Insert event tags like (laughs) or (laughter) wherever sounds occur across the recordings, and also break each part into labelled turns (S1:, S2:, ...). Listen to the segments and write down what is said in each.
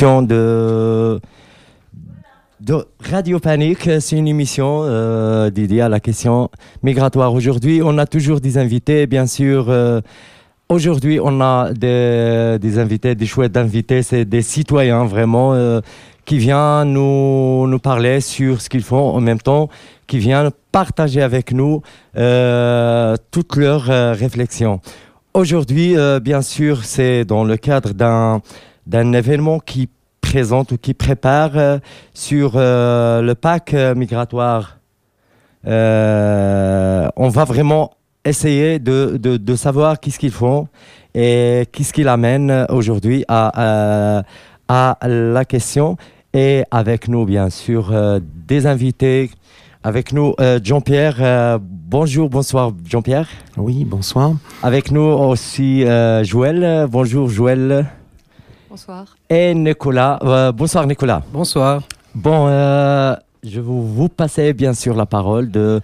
S1: de, de Radio Panique. C'est une émission euh, dédiée à la question migratoire. Aujourd'hui, on a toujours des invités, bien sûr. euh, Aujourd'hui, on a des, des invités, des chouettes invités, c'est des citoyens vraiment euh, qui viennent nous, nous parler sur ce qu'ils font en même temps, qui viennent partager avec nous euh, toutes leurs réflexions. Aujourd'hui, bien sûr, c'est dans le cadre d'un d'un événement qui présente ou qui prépare euh, sur euh, le pack euh, migratoire. On va vraiment essayer de, de, de savoir qu'est-ce qu'ils font et qu'est-ce qu'ils amènent aujourd'hui à, à, à la question. Et avec nous, bien sûr, euh, des invités. Avec nous, euh, Jean-Pierre. euh, bonjour, bonsoir, Jean-Pierre.
S2: Oui, bonsoir.
S1: Avec nous aussi Joël. Bonjour, Joël.
S3: Bonsoir.
S1: Et Nicolas. Euh, bonsoir, Nicolas.
S2: Bonsoir.
S1: Bon, euh, je vais vous passer bien sûr la parole de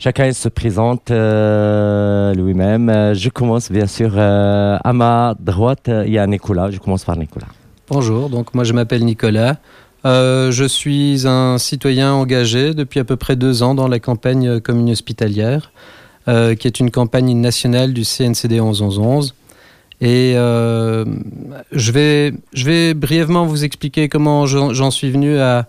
S1: chacun se présente euh, lui-même. Je commence bien sûr euh, à ma droite, il y a Nicolas. Je commence par Nicolas.
S2: Bonjour, donc moi je m'appelle Nicolas. Euh, je suis un citoyen engagé depuis à peu près deux ans dans la campagne commune hospitalière, euh, qui est une campagne nationale du CNCD 1111. Et euh, je, vais, je vais brièvement vous expliquer comment j'en suis venu à,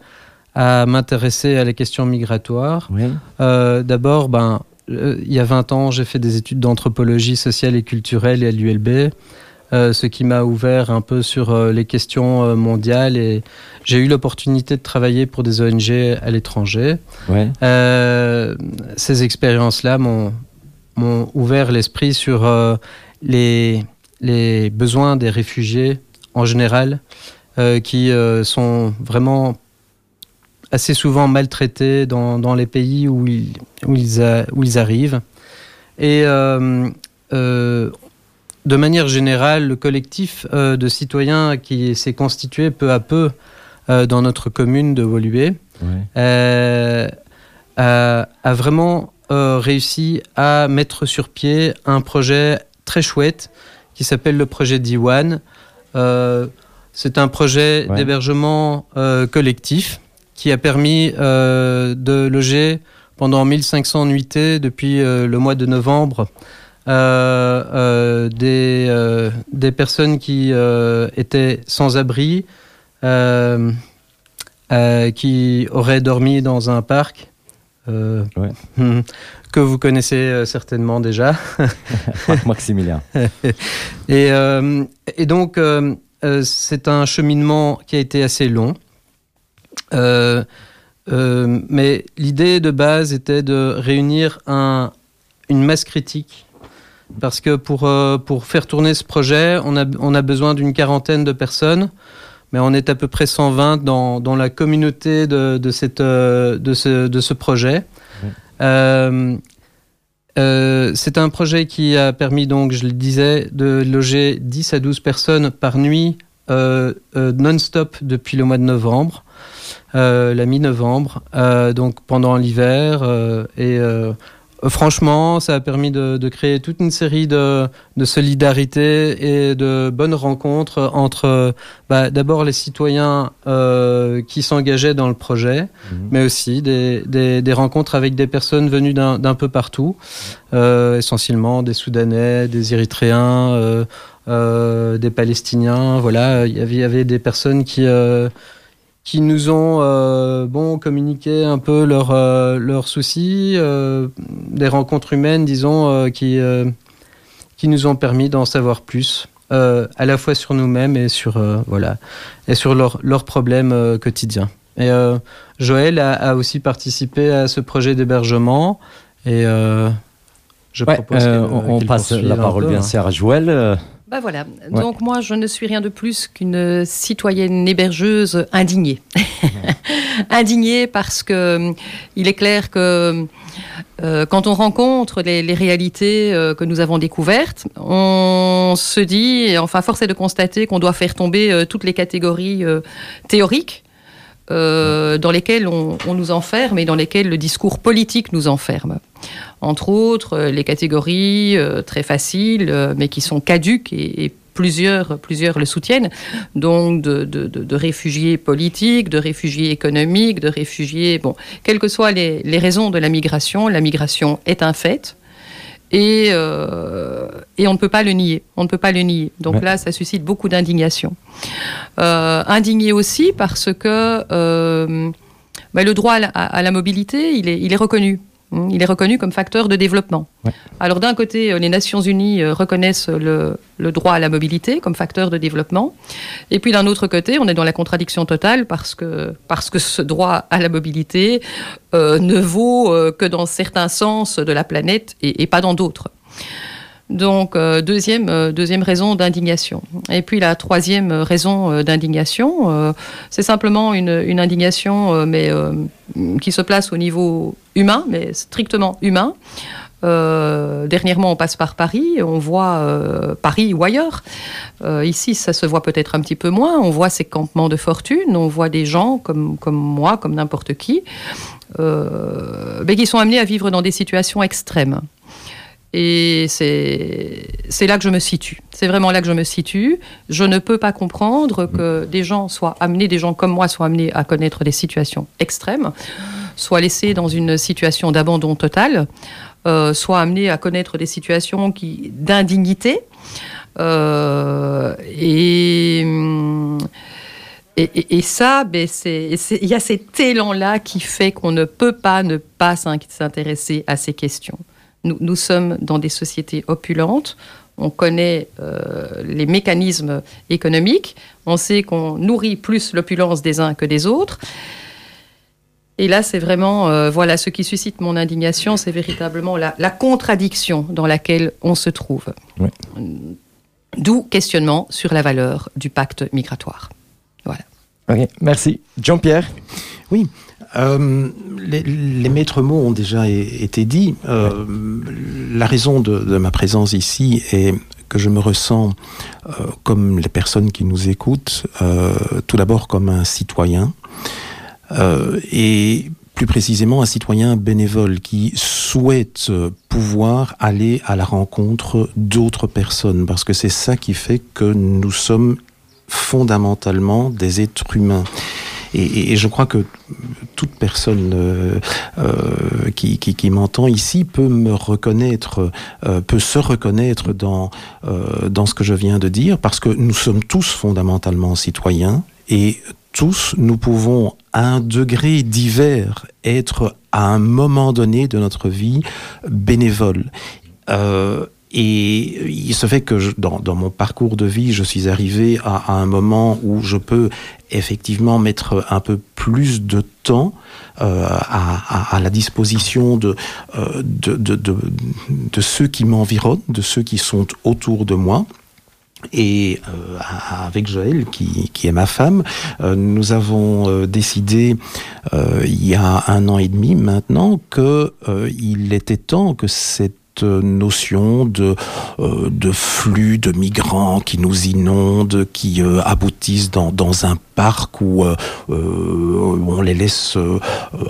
S2: à m'intéresser à la question migratoire.
S1: Oui.
S2: Euh, D'abord, ben, euh, il y a 20 ans, j'ai fait des études d'anthropologie sociale et culturelle à l'ULB, euh, ce qui m'a ouvert un peu sur euh, les questions euh, mondiales et j'ai eu l'opportunité de travailler pour des ONG à l'étranger.
S1: Ouais.
S2: Ces expériences-là m'ont m'ont ouvert l'esprit sur les, les besoins des réfugiés en général, euh, qui euh, sont vraiment assez souvent maltraités dans, dans les pays où ils, où ils, a- où ils arrivent. Et euh, de manière générale, le collectif de citoyens qui s'est constitué peu à peu dans notre commune de Woluwe a, a vraiment réussi à mettre sur pied un projet très chouette qui s'appelle le projet Diwan. Euh, c'est un projet
S1: Ouais.
S2: d'hébergement euh, collectif qui a permis euh, de loger pendant 1500 nuitées depuis euh, le mois de novembre des, des personnes qui étaient sans abri, qui auraient dormi dans un parc.
S1: Ouais.
S2: Que vous connaissez euh, certainement déjà. (laughs)
S1: Maximilien. (laughs)
S2: Et, euh, et donc, euh, c'est un cheminement qui a été assez long. Euh, mais l'idée de base était de réunir un, une masse critique. Parce que pour, pour faire tourner ce projet, on a, on a besoin d'une quarantaine de personnes. Mais on est à peu près 120 dans, dans la communauté de, de, cette, de, ce, de ce projet. Euh, euh, c'est un projet qui a permis, donc, je le disais, de loger 10 à 12 personnes par nuit euh, non-stop depuis le mois de novembre, la mi-novembre, donc pendant l'hiver. et franchement, ça a permis de, de créer toute une série de, de solidarité et de bonnes rencontres entre euh, bah, d'abord les citoyens euh, qui s'engageaient dans le projet,
S1: Mhm.
S2: mais aussi des, des, des rencontres avec des personnes venues d'un peu partout, euh, essentiellement des Soudanais, des Érythréens, euh, euh, des Palestiniens. Voilà, il y avait, il y avait des personnes qui euh, qui nous ont euh, bon communiqué un peu leurs euh, leurs soucis, euh, des rencontres humaines, disons, qui qui nous ont permis d'en savoir plus. à la fois sur nous-mêmes et sur voilà et sur leurs leurs problèmes quotidiens. Et Joël a, a aussi participé à ce projet d'hébergement et je
S1: Ouais,
S2: propose
S1: on, passe la parole
S2: peu,
S1: bien
S2: hein.
S1: sûr à Joël.
S3: Bah voilà.
S1: Ouais.
S3: Donc moi, je ne suis rien de plus qu'une citoyenne hébergeuse indignée. (laughs) indignée parce que euh, il est clair que euh, quand on rencontre les, les réalités euh, que nous avons découvertes, on se dit, enfin force est de constater qu'on doit faire tomber euh, toutes les catégories théoriques euh, dans lesquelles on, nous enferme et dans lesquelles le discours politique nous enferme. Entre autres, euh, les catégories euh, très faciles, mais qui sont caduques et, et plusieurs, plusieurs le soutiennent, donc de, de, réfugiés politiques, de réfugiés économiques, de réfugiés, bon, quelles que soient les, les raisons de la migration, la migration est un fait. Et, euh, et on ne peut pas le nier. On ne peut pas le nier. Donc là, ça suscite beaucoup d'indignation. Euh, indigné aussi parce que euh, bah, le droit à la, mobilité, il est, il est reconnu. Mmh, il est reconnu comme facteur de développement. Alors d'un côté, euh, les Nations Unies euh, reconnaissent le, droit à la mobilité comme facteur de développement. Et puis d'un autre côté, on est dans la contradiction totale parce que, parce que ce droit à la mobilité euh, ne vaut que dans certains sens de la planète et pas dans d'autres. Donc, euh, deuxième, euh, deuxième raison d'indignation. Et puis la troisième raison euh, d'indignation, c'est simplement une, indignation, qui se place au niveau humain, mais strictement humain. dernièrement, on passe par Paris, on voit Paris ou ailleurs. ici, ça se voit peut-être un petit peu moins. On voit ces campements de fortune, on voit des gens comme moi, comme n'importe qui, mais qui sont amenés à vivre dans des situations extrêmes. Et c'est là que je me situe. C'est vraiment là que je me situe. Je ne peux pas comprendre que des gens soient amenés, des gens comme moi soient amenés à connaître des situations extrêmes, soient laissés dans une situation d'abandon total, euh, soient amenés à connaître des situations d'indignité. Euh, et, et, et, ça, ben il y a cet élan-là qui fait qu'on ne peut pas ne pas s'intéresser à ces questions. Nous, sommes dans des sociétés opulentes. On connaît euh, les mécanismes économiques. On sait qu'on nourrit plus l'opulence des uns que des autres. Et là, c'est vraiment, euh, voilà, ce qui suscite mon indignation, c'est véritablement la, contradiction dans laquelle on se trouve. D'où questionnement sur la valeur du pacte migratoire. Voilà.
S1: Ok, merci. Jean-Pierre?
S4: Oui, euh, les, maîtres mots ont déjà été dits. Euh, la raison de, ma présence ici est que je me ressens euh, comme les personnes qui nous écoutent, tout d'abord comme un citoyen, et plus précisément un citoyen bénévole qui souhaite pouvoir aller à la rencontre d'autres personnes, parce que c'est ça qui fait que nous sommes fondamentalement des êtres humains. Et, je crois que toute personne euh, euh, qui, qui, m'entend ici peut me reconnaître, euh, peut se reconnaître dans, dans ce que je viens de dire, parce que nous sommes tous fondamentalement citoyens et tous, nous pouvons à un degré divers être à un moment donné de notre vie bénévole. Et il se fait que dans, dans, mon parcours de vie, je suis arrivé à, un moment où je peux effectivement mettre un peu plus de temps euh, à, à, la disposition de, euh, de, de, de, ceux qui m'environnent, de ceux qui sont autour de moi. Et euh, avec Joël, qui, qui, est ma femme, euh, nous avons euh, décidé il y a un an et demi maintenant que il était temps que cette notion de, euh, de flux de migrants qui nous inondent, qui euh, aboutissent dans, un parc où, euh, on les laisse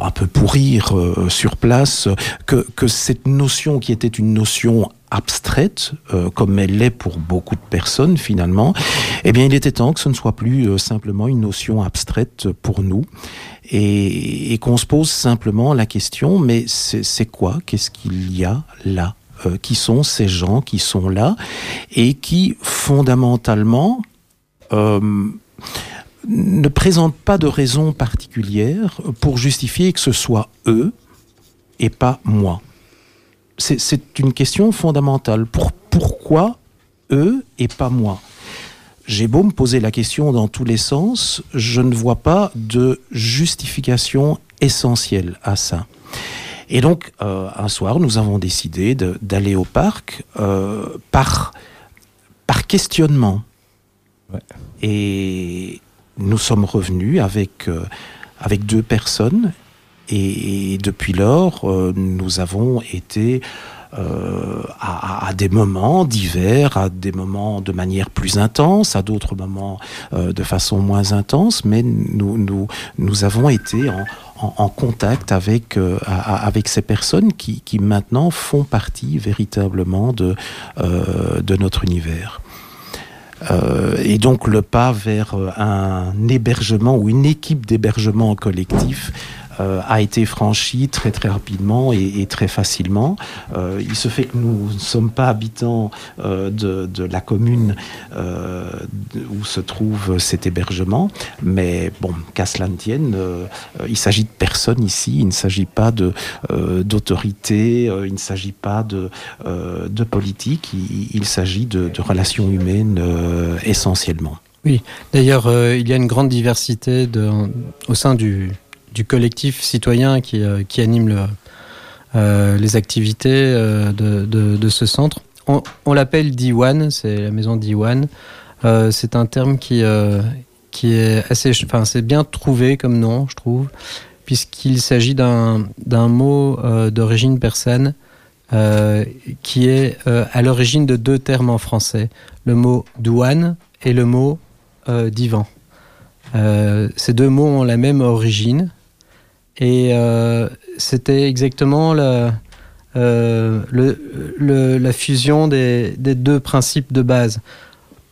S4: un peu pourrir sur place, que cette notion qui était une notion abstraite, comme elle l'est pour beaucoup de personnes finalement, eh bien il était temps que ce ne soit plus simplement une notion abstraite pour nous et, qu'on se pose simplement la question, mais c'est quoi? Qu'est-ce qu'il y a là? Euh, qui sont ces gens qui sont là? Et qui fondamentalement euh, ne présentent pas de raison particulière pour justifier que ce soit eux et pas moi. C'est une question fondamentale. Pour, pourquoi eux et pas moi? J'ai beau me poser la question dans tous les sens, je ne vois pas de justification essentielle à ça. Et donc, euh, un soir, nous avons décidé d'aller au parc euh, par, par questionnement. Ouais. Et nous sommes revenus avec, euh, avec deux personnes. Et, depuis lors, euh, nous avons été euh, à, des moments divers, à des moments de manière plus intense, à d'autres moments euh, de façon moins intense, mais nous, avons été en, contact avec, avec ces personnes qui, maintenant font partie véritablement de, de notre univers. et donc le pas vers un hébergement ou une équipe d'hébergement collectif euh, a été franchi très très rapidement et, très facilement. Euh, il se fait que nous ne sommes pas habitants euh, de, la commune où se trouve cet hébergement, mais bon, qu'à cela ne tienne, il s'agit de personnes ici, il ne s'agit pas de d'autorité, il ne s'agit pas de, de politique, il, s'agit de, relations humaines essentiellement.
S2: Oui, d'ailleurs, il y a une grande diversité au sein du, du collectif citoyen qui, euh, anime euh, les activités euh, de, ce centre. On, on l'appelle Diwan, c'est la maison Diwan. c'est un terme qui, est assez, enfin, c'est bien trouvé comme nom, je trouve, puisqu'il s'agit d'un mot d'origine persane qui est à l'origine de deux termes en français, le mot douane et le mot divan. ces deux mots ont la même origine, et euh, c'était exactement la, euh, la fusion des, deux principes de base.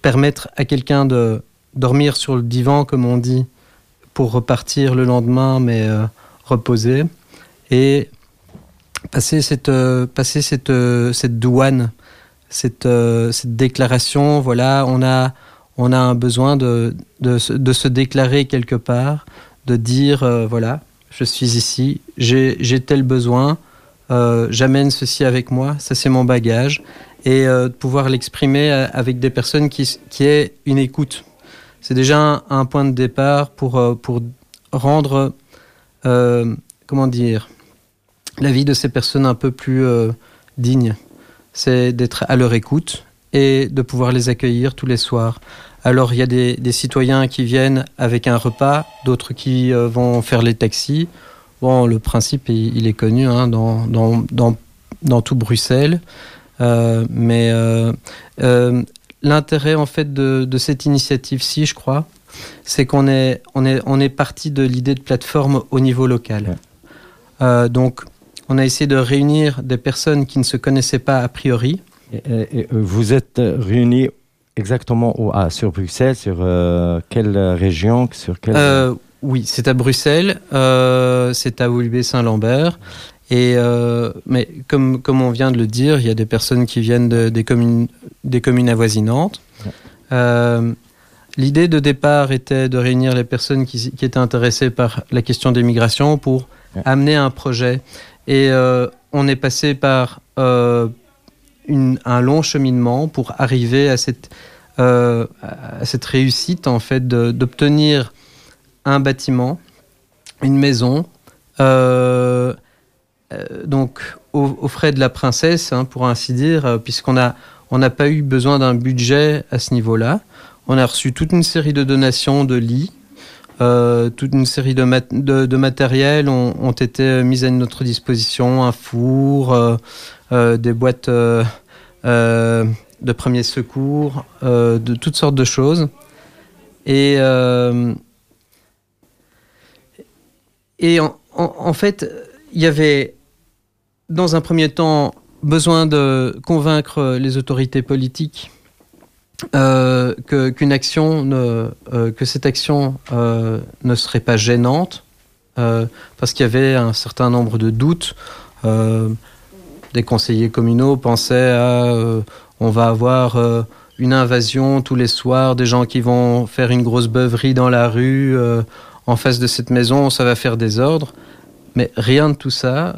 S2: Permettre à quelqu'un de dormir sur le divan, comme on dit, pour repartir le lendemain, mais euh, reposer. Et passer cette, passer cette, cette douane, cette, cette déclaration, voilà, on a, on a un besoin de, de se déclarer quelque part, de dire, voilà, je suis ici, j'ai tel besoin, euh, j'amène ceci avec moi, ça c'est mon bagage, et euh, de pouvoir l'exprimer avec des personnes qui, qui aient une écoute. C'est déjà un, point de départ pour, euh, pour rendre, comment dire, la vie de ces personnes un peu plus digne. C'est d'être à leur écoute et de pouvoir les accueillir tous les soirs. Alors il y a des, citoyens qui viennent avec un repas, d'autres qui euh, vont faire les taxis. Bon, le principe, il, est connu hein, dans, dans, tout Bruxelles. Euh, mais euh, l'intérêt en fait de, cette initiative-ci, je crois, c'est qu'on est, on est, on est parti de l'idée de plateforme au niveau local. donc, on a essayé de réunir des personnes qui ne se connaissaient pas a priori.
S1: vous êtes réunis exactement où ah, Sur Bruxelles Sur euh, quelle région sur quelle...
S2: Euh, oui, c'est à Bruxelles, euh, c'est à Wilbé-Saint-Lambert. Et mais comme, comme on vient de le dire, il y a des personnes qui viennent de, des, communes, des communes avoisinantes. L'idée de départ était de réunir les personnes qui, qui, étaient intéressées par la question des migrations pour amener un projet. Et on est passé par un long cheminement pour arriver à cette, euh, réussite en fait d'obtenir un bâtiment, une maison, euh, euh, donc aux, frais de la princesse, hein, pour ainsi dire, puisqu'on on n'a pas eu besoin d'un budget à ce niveau-là. On a reçu toute une série de donations de lits, toute une série de, de, matériels ont, été mis à notre disposition, un four, euh, des boîtes euh, euh, de premiers secours, de toutes sortes de choses. Et en, fait, il y avait, dans un premier temps, besoin de convaincre les autorités politiques action ne, que cette action ne serait pas gênante parce qu'il y avait un certain nombre de doutes des conseillers communaux pensaient à euh, on va avoir euh, une invasion tous les soirs, des gens qui vont faire une grosse beuverie dans la rue euh, en face de cette maison, ça va faire des ordres. Mais rien de tout ça.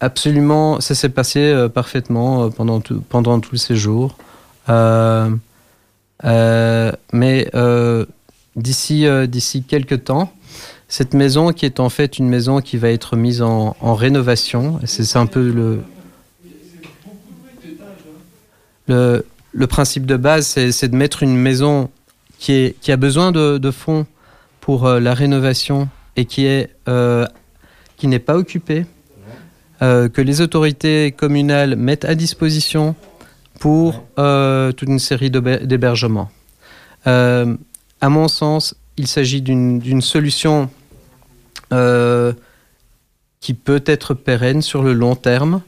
S2: absolument, ça s'est passé parfaitement pendant tous ces jours. Mais d'ici d'ici quelques temps, cette maison qui est en fait une maison qui va être mise en, rénovation. C'est un peu le, le, principe de base, c'est de mettre une maison qui, est, qui a besoin de, fonds pour euh, la rénovation et qui est euh, qui n'est pas occupée, euh, que les autorités communales mettent à disposition pour toute une série d'hébergements. à mon sens, il s'agit d'une solution euh, qui peut être pérenne sur le long terme.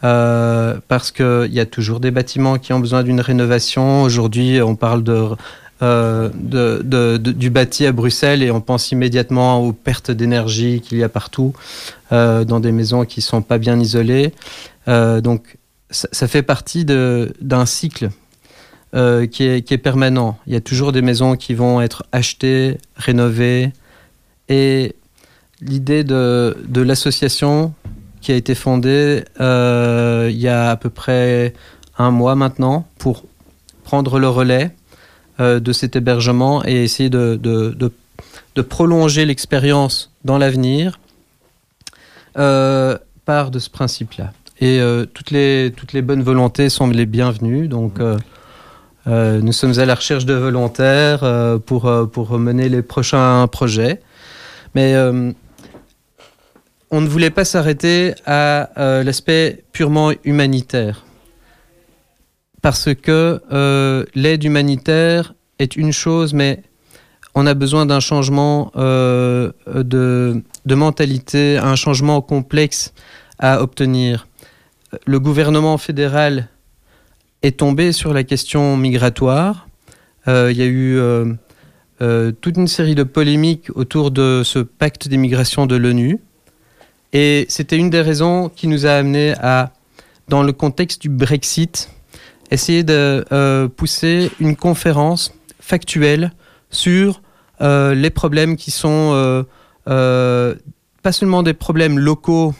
S2: parce qu'il y a toujours des bâtiments qui ont besoin d'une rénovation. Aujourd'hui, on parle de euh, du bâti à Bruxelles et on pense immédiatement aux pertes d'énergie qu'il y a partout euh, dans des maisons qui sont pas bien isolées. Euh, donc ça, fait partie d'un cycle euh, qui est, permanent. Il y a toujours des maisons qui vont être achetées, rénovées et l'idée de, l'association qui a été fondée euh, il y a à peu près un mois maintenant pour prendre le relais euh, de cet hébergement et essayer de, de, prolonger l'expérience dans l'avenir part de ce principe-là. Et euh, toutes, les, toutes les bonnes volontés sont les bienvenues. Donc, euh, euh, nous sommes à la recherche de volontaires pour, pour mener les prochains projets. Mais on ne voulait pas s'arrêter à l'aspect purement humanitaire parce que l'aide humanitaire est une chose, mais on a besoin d'un changement euh, de, de, mentalité, un changement complexe à obtenir. Le gouvernement fédéral est tombé sur la question migratoire. Euh, il y a eu euh, euh, toute une série de polémiques autour de ce pacte d'immigration de l'ONU. Et c'était une des raisons qui nous a amené à, dans le contexte du Brexit, essayer de pousser une conférence factuelle sur les problèmes qui sont pas seulement des problèmes locaux,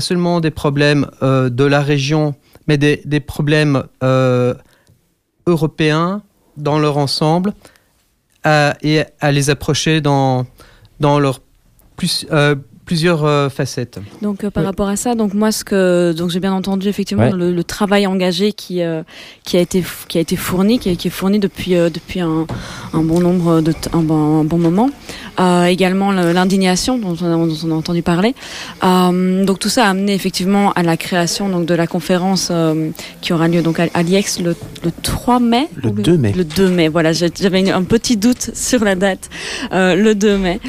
S2: seulement des problèmes euh, de la région, mais des, problèmes euh, européens dans leur ensemble à, et à les approcher dans, leur plus, euh, plusieurs euh, facettes.
S5: Donc euh, par oui. rapport à ça, donc moi ce que donc j'ai bien entendu effectivement ouais. le, le, travail engagé qui euh, qui a été qui a été fourni, qui, qui est fourni depuis euh, depuis un, un, bon nombre de un bon, un bon moment. Euh, également l'indignation dont, dont, on a entendu parler. Euh, donc tout ça a amené effectivement à la création donc de la conférence qui aura lieu donc à, à l'IEX le, le 3 mai.
S4: Le 2 mai.
S5: Le 2 mai. Voilà, j'avais un petit doute sur la date. le 2 mai.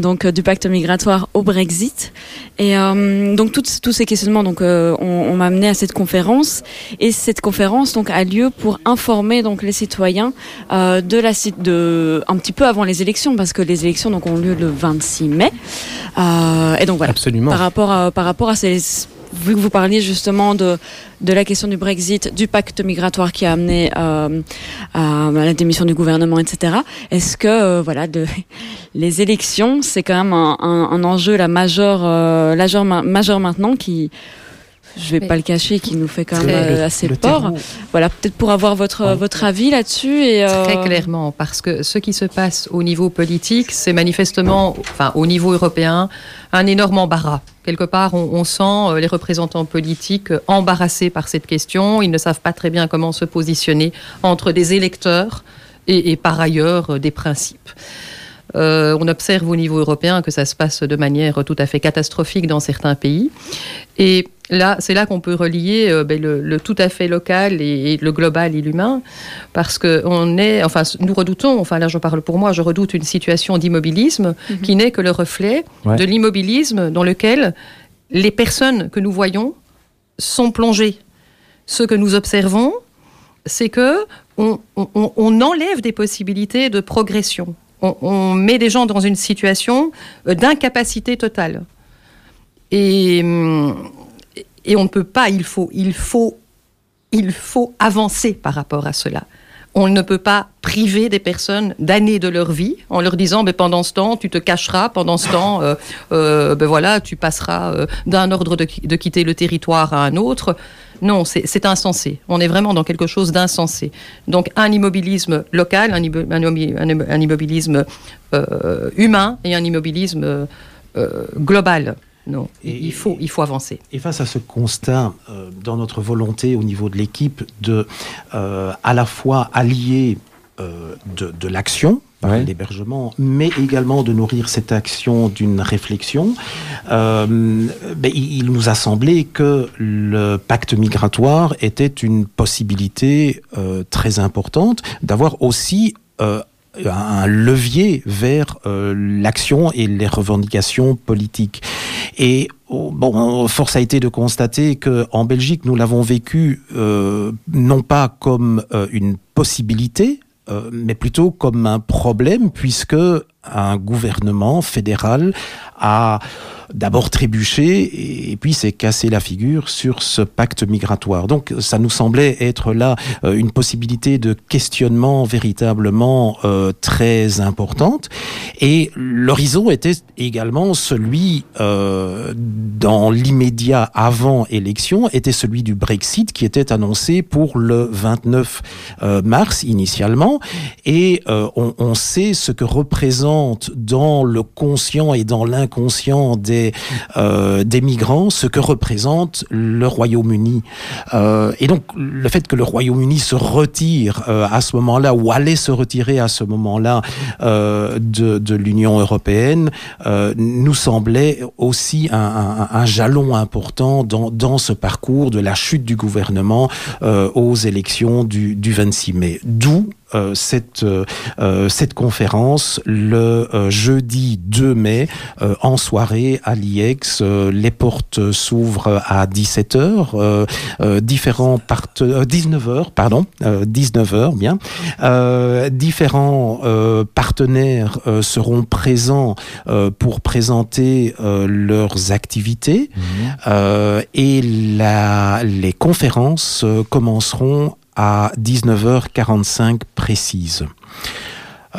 S5: donc du pacte migratoire au Brexit. Et euh, donc toutes, tous ces questionnements donc euh, on, on m'a amené à cette conférence et cette conférence donc a lieu pour informer donc les citoyens euh, de la de un petit peu avant les élections parce que les élections donc ont lieu le 26 mai. Euh, et donc voilà.
S2: Absolument.
S5: Par rapport à, par rapport à ces vu que vous parliez justement de, de la question du Brexit, du pacte migratoire qui a amené euh, à, la démission du gouvernement, etc. Est-ce que euh, voilà, de, (laughs) les élections, c'est quand même un, un, un enjeu la majeur, euh, majeur, majeur maintenant qui je vais Mais pas le cacher, qui nous fait quand même euh, assez le peur. Terreau. Voilà, peut-être pour avoir votre, ouais. votre avis là-dessus. Et
S3: euh... Très clairement, parce que ce qui se passe au niveau politique, c'est manifestement, enfin au niveau européen, un énorme embarras. Quelque part, on, on sent euh, les représentants politiques embarrassés par cette question. Ils ne savent pas très bien comment se positionner entre des électeurs et, et par ailleurs euh, des principes. Euh, on observe au niveau européen que ça se passe de manière tout à fait catastrophique dans certains pays. Et là, c'est là qu'on peut relier euh, ben, le, le, tout à fait local et, et le global et l'humain, parce que on est, enfin, nous redoutons, enfin là je parle pour moi, je redoute une situation d'immobilisme mm -hmm. qui n'est que le reflet ouais. de l'immobilisme dans lequel les personnes que nous voyons sont plongées. Ce que nous observons, c'est que on, on, on enlève des possibilités de progression on, met des gens dans une situation euh, d'incapacité totale. Et, et on ne peut pas, il faut, il faut, il faut avancer par rapport à cela. On ne peut pas priver des personnes d'années de leur vie en leur disant ben, pendant ce temps tu te cacheras pendant ce temps euh, euh, ben, voilà tu passeras euh, d'un ordre de, de quitter le territoire à un autre. Non c'est insensé. On est vraiment dans quelque chose d'insensé. Donc un immobilisme local un, immobilisme euh, humain et un immobilisme global non, et, il, faut, il faut avancer.
S4: Et face à ce constat, euh, dans notre volonté au niveau de l'équipe, de euh, à la fois allier euh, de, de l'action, ouais. l'hébergement, mais également de nourrir cette action d'une réflexion, euh, ben, il, il nous a semblé que le pacte migratoire était une possibilité euh, très importante d'avoir aussi euh, un levier vers euh, l'action et les revendications politiques. Et oh, bon, force a été de constater que en Belgique, nous l'avons vécu euh, non pas comme euh, une possibilité, euh, mais plutôt comme un problème, puisque un gouvernement fédéral a d'abord trébuché et puis s'est cassé la figure sur ce pacte migratoire. Donc ça nous semblait être là euh, une possibilité de questionnement véritablement euh, très importante. Et l'horizon était également celui euh, dans l'immédiat avant élection, était celui du Brexit qui était annoncé pour le 29 mars initialement. Et on, on sait ce que représente dans le conscient et dans l'inconscient des, euh, migrants ce que représente le Royaume-Uni. Euh, et donc le fait que le Royaume-Uni se retire euh, à ce moment-là ou allait se retirer à ce moment-là de, de l'Union européenne nous semblait aussi un, un, jalon important dans, dans ce parcours de la chute du gouvernement aux élections du, du 26 mai. D'où euh, cette, euh, cette conférence le euh, jeudi 2 mai en soirée à l'IEX. les portes s'ouvrent à 17h. différents partenaires, 19h, pardon, 19h, bien. différents partenaires seront présents pour présenter leurs activités mmh. et la, les conférences commenceront à 19h45 précise.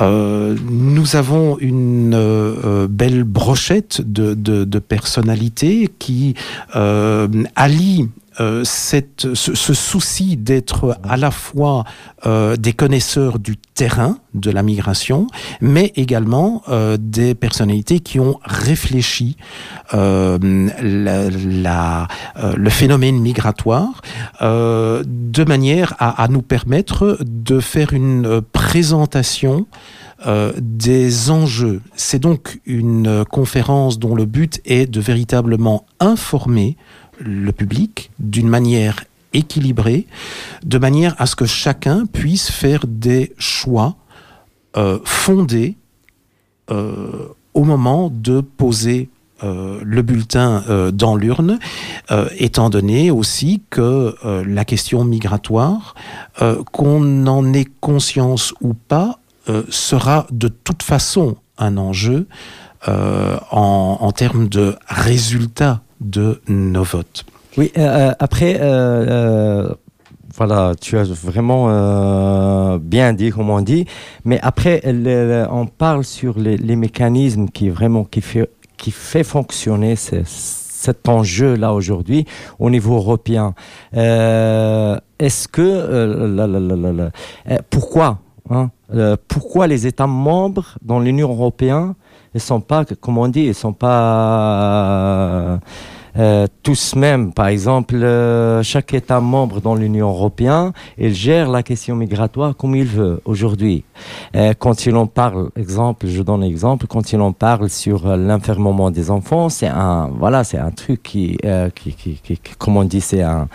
S4: Euh, nous avons une euh, belle brochette de, personnalités qui euh, allient euh, cette, ce, ce, souci d'être à la fois euh, des connaisseurs du terrain de la migration, mais également euh, des personnalités qui ont réfléchi euh, la, la, euh, le phénomène migratoire de manière à, à, nous permettre de faire une présentation des enjeux. C'est donc une conférence dont le but est de véritablement informer le public d'une manière équilibrée, de manière à ce que chacun puisse faire des choix euh, fondés euh, au moment de poser euh, le bulletin dans l'urne, étant donné aussi que la question migratoire, qu'on en ait conscience ou pas, sera de toute façon un enjeu en, en termes de résultats de nos votes.
S1: Oui, euh, après, euh, voilà, tu as vraiment euh, bien dit, comme on dit, mais après, on parle sur les, mécanismes qui vraiment qui fait, qui fait fonctionner cet enjeu-là aujourd'hui au niveau européen. Euh, Est-ce que euh, la, la, la, pourquoi hein, euh, pourquoi les États membres dans l'Union européenne ne sont pas, comme on dit, ils sont pas euh, tous même, par exemple, euh, chaque État membre dans l'Union européenne, il gère la question migratoire comme il veut aujourd'hui. Euh, quand il en parle, exemple, je donne exemple, quand il en parle sur l'enfermement des enfants, c'est un, voilà, c'est un truc qui, qui, qui, qui, comme on dit, c'est un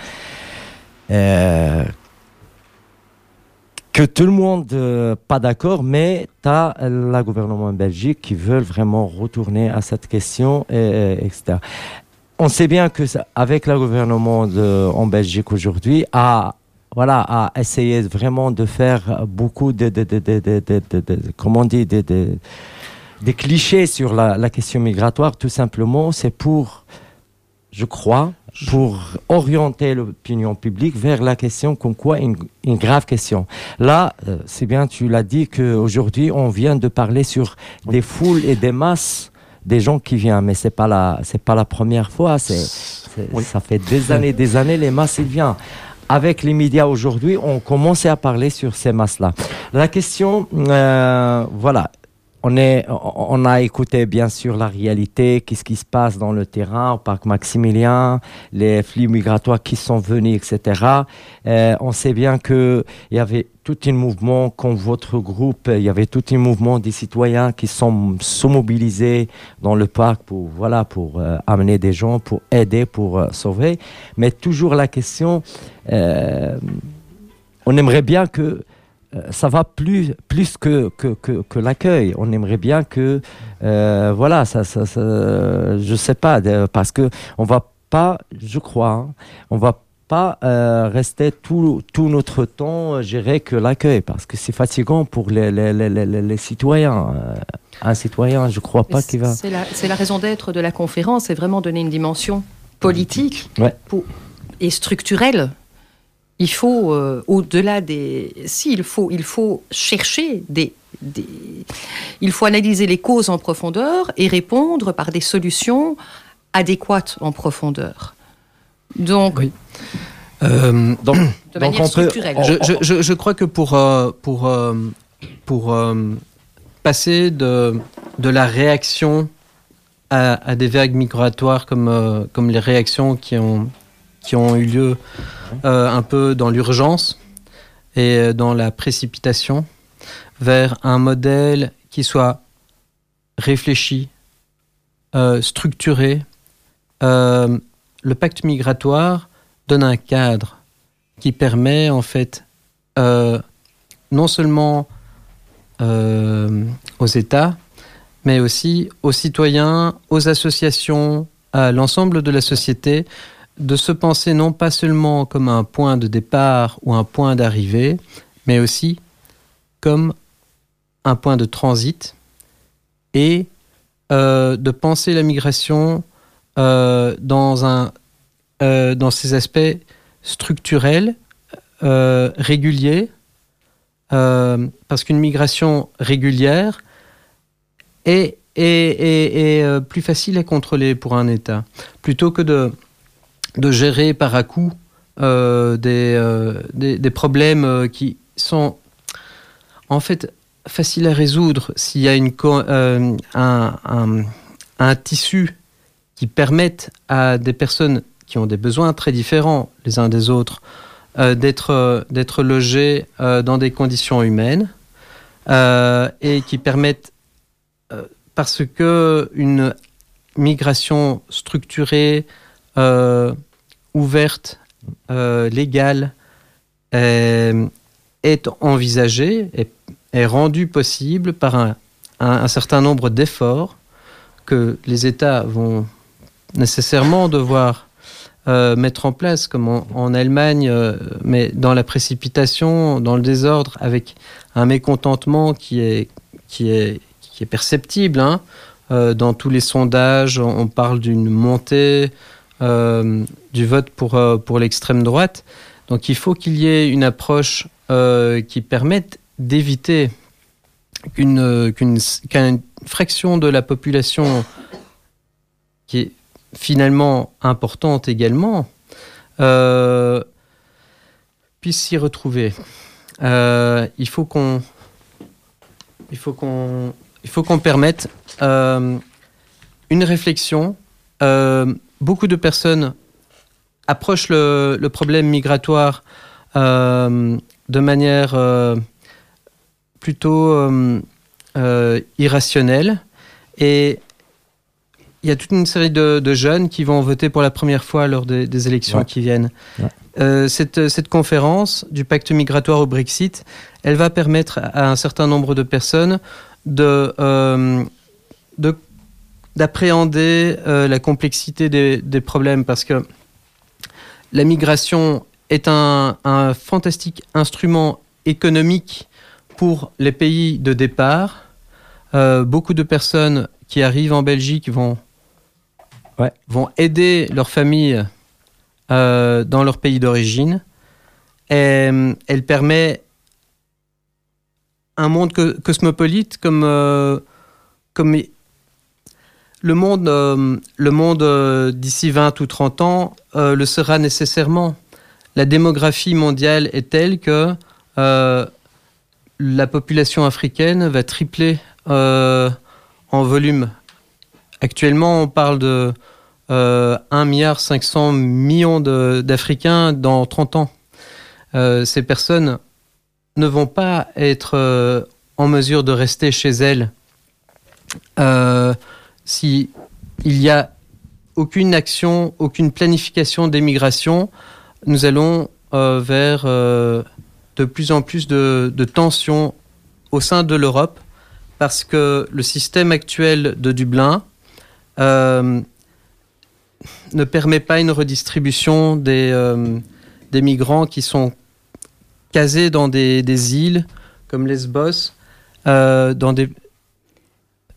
S1: que tout le monde euh, pas d'accord, mais tu as la gouvernement en Belgique qui veulent vraiment retourner à cette question, et, etc on sait bien que avec le gouvernement en Belgique aujourd'hui, a voilà, a essayé vraiment de faire beaucoup de, de, de, de, comment des clichés sur la, la question migratoire. Tout simplement, c'est pour, je crois, pour orienter l'opinion publique vers la question comme quoi une, une grave question. Là, euh, c'est bien, tu l'as dit qu'aujourd'hui, on vient de parler sur des foules et des masses des gens qui viennent, mais c'est pas la, c'est pas la première fois. C'est, oui. ça fait des années, des années les masses ils viennent. Avec les médias aujourd'hui, on commençait à parler sur ces masses-là. La question, euh, voilà, on, a écouté bien sûr la réalité, qu'est-ce qui se passe dans le terrain, au parc Maximilien, les flux migratoires qui sont venus, etc. Euh, on sait bien qu'il y avait tout un mouvement, comme votre groupe, il y avait tout un mouvement des citoyens qui sont, sont mobilisés dans le parc pour, voilà, pour euh, amener des gens, pour aider, pour euh, sauver. Mais toujours la question, on aimerait bien que ça va plus, plus que, que, que, l'accueil. On aimerait bien que, voilà, ça, ça, ça, je sais pas, parce que on va pas, je crois, hein, on va pas euh, rester tout, tout, notre temps euh, gérer que l'accueil, parce que c'est fatigant pour les, les, les, les citoyens. Euh, un citoyen, je crois pas qu'il va.
S3: C'est la, la, raison d'être de la conférence, c'est vraiment donner une dimension politique pour, et structurelle. Il faut, au-delà des... Si, il faut, il faut chercher des, des, Il faut analyser les causes en profondeur et répondre par des solutions adéquates en profondeur. Donc,
S2: oui. Euh, donc, de manière structurelle. Je, je, je, crois que pour, euh, pour, euh, pour passer de, de la réaction à, à, des vagues migratoires comme, comme les réactions qui ont, qui ont eu lieu un peu dans l'urgence et dans la précipitation, vers un modèle qui soit réfléchi, structuré, le pacte migratoire donne un cadre qui permet en fait euh, non seulement euh, aux États, mais aussi aux citoyens, aux associations, à l'ensemble de la société, de se penser non pas seulement comme un point de départ ou un point d'arrivée, mais aussi comme un point de transit et euh, de penser la migration euh, dans, euh, ses aspects structurels, réguliers, parce qu'une migration régulière est, est, est, plus facile à contrôler pour un État, plutôt que de, de gérer par à coup des, des, problèmes qui sont en fait faciles à résoudre s'il y a un, tissu qui permettent à des personnes qui ont des besoins très différents les uns des autres euh, d'être euh, d'être logées euh, dans des conditions humaines et qui permettent parce que une migration structurée ouverte légale est envisagée est rendue possible par un, certain nombre d'efforts que les États vont nécessairement devoir euh, mettre en place, comme en, Allemagne, euh, mais dans la précipitation, dans le désordre, avec un mécontentement qui est, perceptible. Hein. Euh, dans tous les sondages, on parle d'une montée du vote pour, pour l'extrême droite. Donc il faut qu'il y ait une approche qui permette d'éviter qu'une qu'une fraction de la population qui est finalement importante également, euh, puisse s'y retrouver. Euh, il faut qu'on il faut qu'on il faut qu'on permette euh, une réflexion. Beaucoup de personnes approchent le, le problème migratoire de manière plutôt irrationnelle. Et il y a toute une série de, jeunes qui vont voter pour la première fois lors des, élections qui viennent. Euh, cette, cette, conférence du pacte migratoire au Brexit, elle va permettre à un certain nombre de personnes de, euh, d'appréhender euh, la complexité des, des, problèmes parce que la migration est un, un fantastique instrument économique pour les pays de départ. beaucoup de personnes qui arrivent en Belgique vont vont aider leur famille euh, dans leur pays d'origine. Euh, elle permet un monde cosmopolite comme, euh, comme le monde, le monde d'ici 20 ou 30 ans le sera nécessairement. La démographie mondiale est telle que la population africaine va tripler en volume Actuellement, on parle de euh, 1 milliard 500 millions d'Africains dans 30 ans. Euh, ces personnes ne vont pas être euh, en mesure de rester chez elles euh, si il y a aucune action, aucune planification d'émigration. Nous allons vers de plus en plus de, tensions au sein de l'Europe parce que le système actuel de Dublin euh, ne permet pas une redistribution des, euh, des migrants qui sont casés dans des, des îles comme Lesbos, euh, dans des,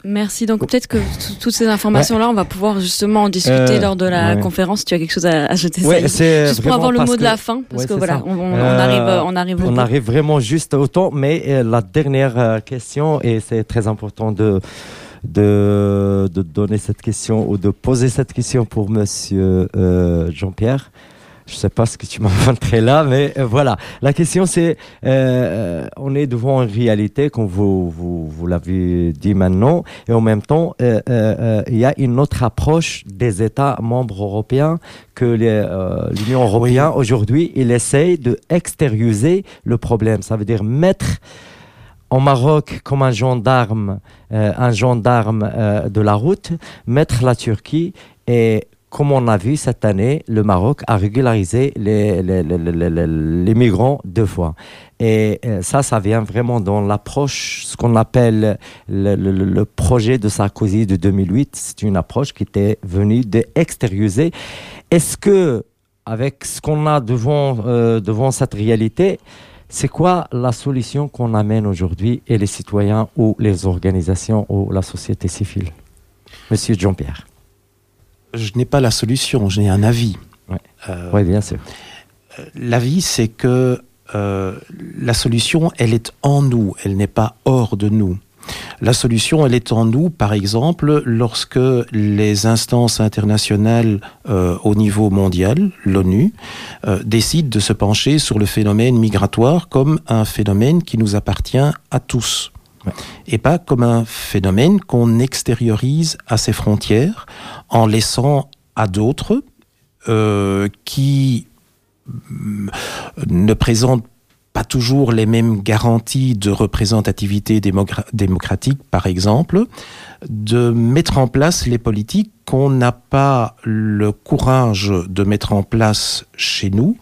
S5: Merci. Donc peut-être que toutes ces informations-là, on va pouvoir justement en discuter
S1: Euh,
S5: lors de la
S1: ouais.
S5: conférence. Tu as quelque chose à ajouter
S1: Ouais, c'est
S5: Juste pour avoir le mot de la fin, parce
S1: Ouais,
S5: que voilà, on,
S1: Euh,
S5: arrive, on arrive au
S1: On
S5: bout.
S1: arrive vraiment juste au temps, mais euh, la dernière question, et c'est très important de, de, de donner cette question ou de poser cette question pour monsieur euh, Jean-Pierre. Je sais pas ce que tu (laughs) montré là, mais euh, voilà. La question c'est, euh, on est devant une réalité, comme vous, vous, vous l'avez dit maintenant, et en même temps, euh, euh, euh, il y a une autre approche des États membres européens que euh, l'Union européenne aujourd'hui, il essaye de extérioriser le problème. Ça veut dire mettre en Maroc comme un gendarme, euh, un gendarme euh, de la route, mettre la Turquie et comme on a vu cette année, le Maroc a régularisé les, les, les, les- migrants deux fois. Et euh, ça, ça vient vraiment dans l'approche, ce qu'on appelle le, le- le- le projet de Sarkozy de 2008. C'est une approche qui était venue d'extérioriser. Est-ce que, avec ce qu'on a devant, euh, devant cette réalité, c'est quoi la solution qu'on amène aujourd'hui et les citoyens ou les organisations ou la société civile? Monsieur Jean-Pierre.
S4: Je n'ai pas la solution, j'ai un avis.
S1: Ouais.
S4: Euh,
S1: Oui, bien sûr.
S4: L'avis, c'est que euh, la solution, elle est en nous, elle n'est pas hors de nous. La solution, elle est en nous, par exemple, lorsque les instances internationales euh, au niveau mondial, l'ONU, euh, décident de se pencher sur le phénomène migratoire comme un phénomène qui nous appartient à tous. Et pas comme un phénomène qu'on extériorise à ses frontières en laissant à d'autres euh, qui mm, ne présentent pas toujours les mêmes garanties de représentativité démocratique, par exemple, de mettre en place les politiques qu'on n'a pas le courage de mettre en place chez nous,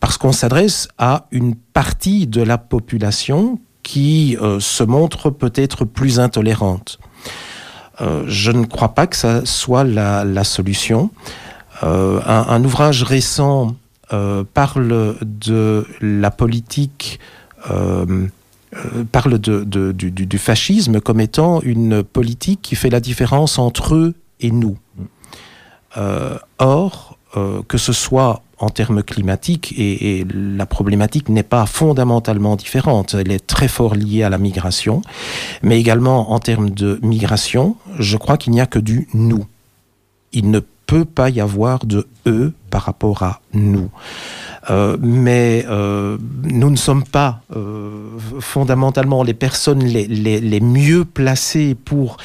S4: parce qu'on s'adresse à une partie de la population qui euh, se montre peut-être plus intolérante. Euh, je ne crois pas que ça soit la, solution. Euh, un, ouvrage récent parle de la politique, parle de, du, fascisme comme étant une politique qui fait la différence entre eux et nous. Or, que ce soit en termes climatiques, et, la problématique n'est pas fondamentalement différente, elle est très fort liée à la migration, mais également en termes de migration, je crois qu'il n'y a que du nous. Il ne peut pas y avoir de eux par rapport à nous. Euh, mais euh, nous ne sommes pas euh, fondamentalement les personnes les, les, les mieux placées pour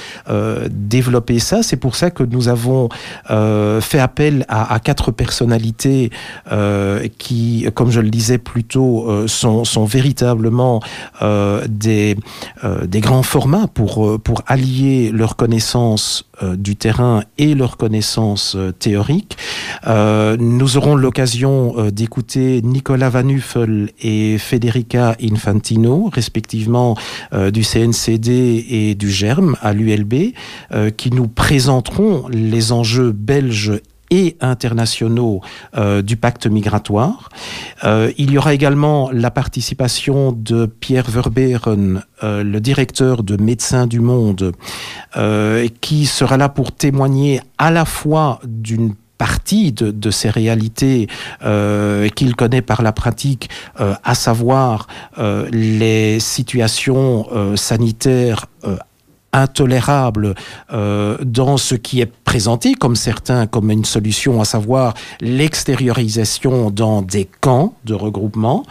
S4: développer ça. C'est pour ça que nous avons fait appel à, à quatre personnalités qui, comme je le disais plus tôt, sont, sont véritablement des, des grands formats pour, pour allier leur connaissance euh, du terrain et leur connaissance euh, théorique. Euh, nous aurons l'occasion euh, d'écouter Nicolas Van Nuffel et Federica Infantino, respectivement euh, du CNCD et du GERM à l'ULB, euh, qui nous présenteront les enjeux belges et internationaux euh, du pacte migratoire. Il y aura également la participation de Pierre Verberen, euh, le directeur de Médecins du Monde, qui sera là pour témoigner à la fois d'une partie de, ces réalités euh, qu'il connaît par la pratique, euh, à savoir euh, les situations sanitaires intolérables euh, dans ce qui est présenté comme certains comme une solution, à savoir l'extériorisation dans des camps de regroupement,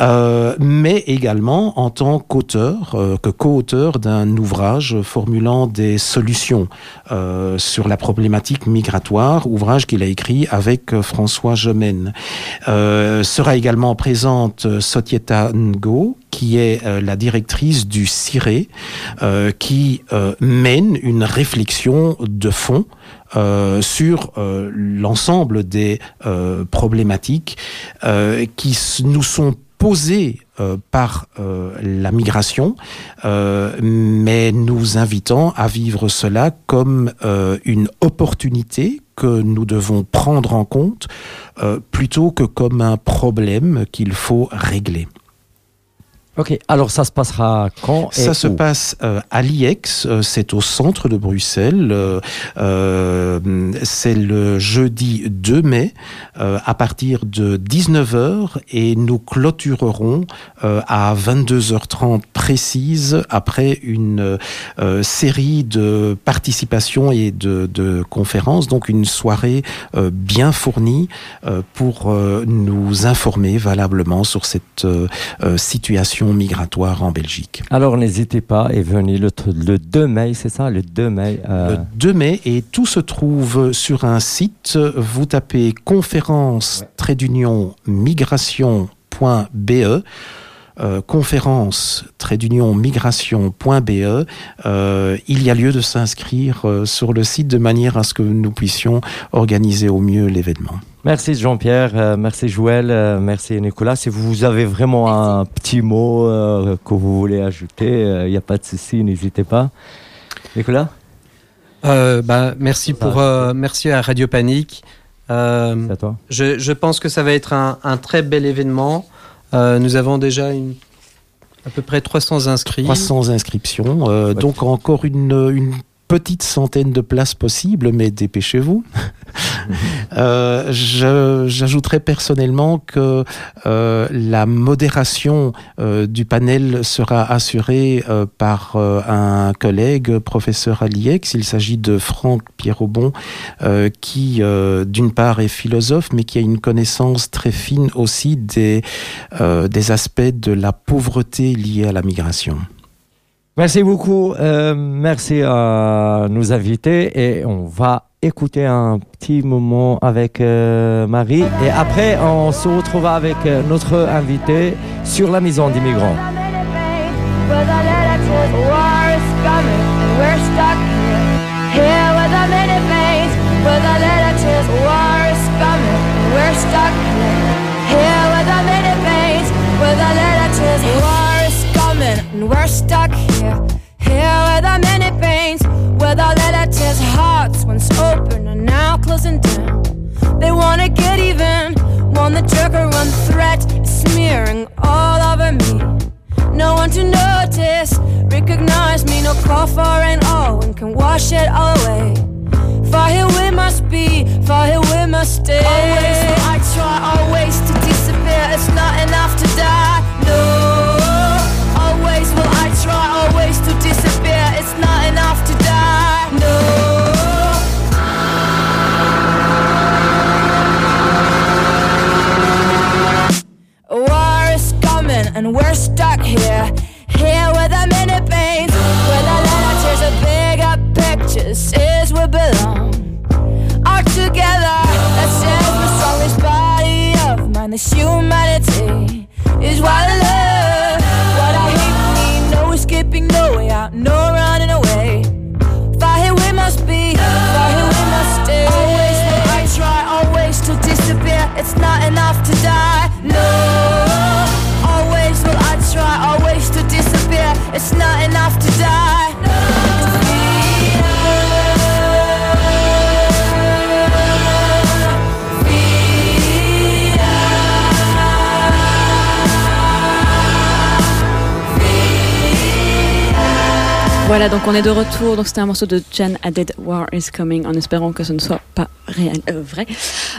S4: euh, mais également en tant qu'auteur, euh, que co-auteur d'un ouvrage formulant des solutions sur la problématique migratoire, ouvrage qu'il a écrit avec François Gemène. Sera également présente Sotieta Ngo, qui est euh, la directrice du CIRE, euh, qui euh, mène une réflexion de fond sur l'ensemble des problématiques qui nous sont posée par la migration, mais nous invitant à vivre cela comme une opportunité que nous devons prendre en compte plutôt que comme un problème qu'il faut régler.
S6: Ok, alors ça se passera quand
S4: Ça se passe euh, à l'IEX, euh, c'est au centre de Bruxelles, euh, c'est le jeudi 2 mai à partir de 19h et nous clôturerons à 22h30 précise après une série de participations et de, de, conférences, donc une soirée bien fournie pour nous informer valablement sur cette situation migratoire en Belgique.
S6: Alors n'hésitez pas et venez le, 2 mai, c'est ça, le 2 mai.
S4: Euh, le 2 mai et tout se trouve sur un site. Vous tapez conférence trait d'union migration.be. Euh, conférence trait d'union migration.be, euh, il y a lieu de s'inscrire sur le site de manière à ce que nous puissions organiser au mieux l'événement.
S6: Merci Jean-Pierre, euh, merci Joël, euh, merci Nicolas. Si vous avez vraiment un petit mot euh, que vous voulez ajouter, il n'y a pas de souci, n'hésitez pas. Nicolas?
S2: Bah, merci, pour, merci à Radio Panique. à toi. Je, je, pense que ça va être un, un très bel événement. Nous avons déjà une à peu près 300 inscrits.
S4: 300 inscriptions. donc encore une, une petite centaine de places possibles, mais dépêchez-vous. (laughs) euh, J'ajouterais personnellement que euh, la modération euh, du panel sera assurée euh, par euh, un collègue, professeur à l'IEX. Il s'agit de Franck Pierrobon, euh, qui d'une part est philosophe, mais qui a une connaissance très fine aussi des, des aspects de la pauvreté liée à la migration.
S6: Merci beaucoup. Euh, merci à nos invités et on va écouter un petit moment avec euh, Marie et après on se retrouvera avec euh, notre invité sur la maison des migrants. Once open and now closing down. They wanna get even, want the jerk or one threat is smearing all over me. No one to notice, recognize me, no call for rain, all and can wash it all away. Far here we must be, far here we must stay. Always I try, always to disappear. It's not enough to die. No
S5: Voilà, donc on est de retour. Donc c'était un morceau de Jan Dead War is Coming, en espérant que ce ne soit pas réel, euh, vrai.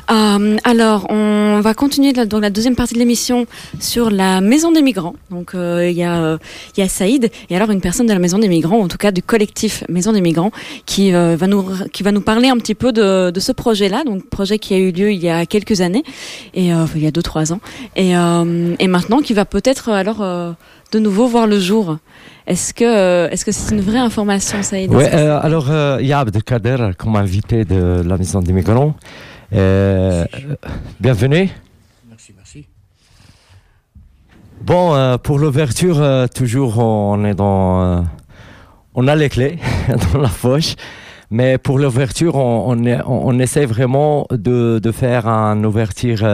S5: Euh, alors, on va continuer donc la deuxième partie de l'émission sur la maison des migrants. Donc euh, il y a y a Saïd et alors une personne de la maison des migrants, en tout cas du collectif Maison des migrants, qui va nous qui va nous parler un petit peu de, de ce projet-là. Donc projet qui a eu lieu il y a quelques années et il y a deux trois ans et et maintenant qui va peut-être alors de nouveau voir le jour. Est-ce que euh, est-ce que c'est une vraie information, Saïd?
S6: Oui, euh, alors il y a Abdelkader comme invité de la Maison des Migrants. Euh, bienvenue.
S7: Merci, merci.
S6: Bon, pour l'ouverture, toujours on est dans, on a les clés (laughs) dans la poche. Mais pour l'ouverture, on, on, essaie vraiment de, de faire une ouverture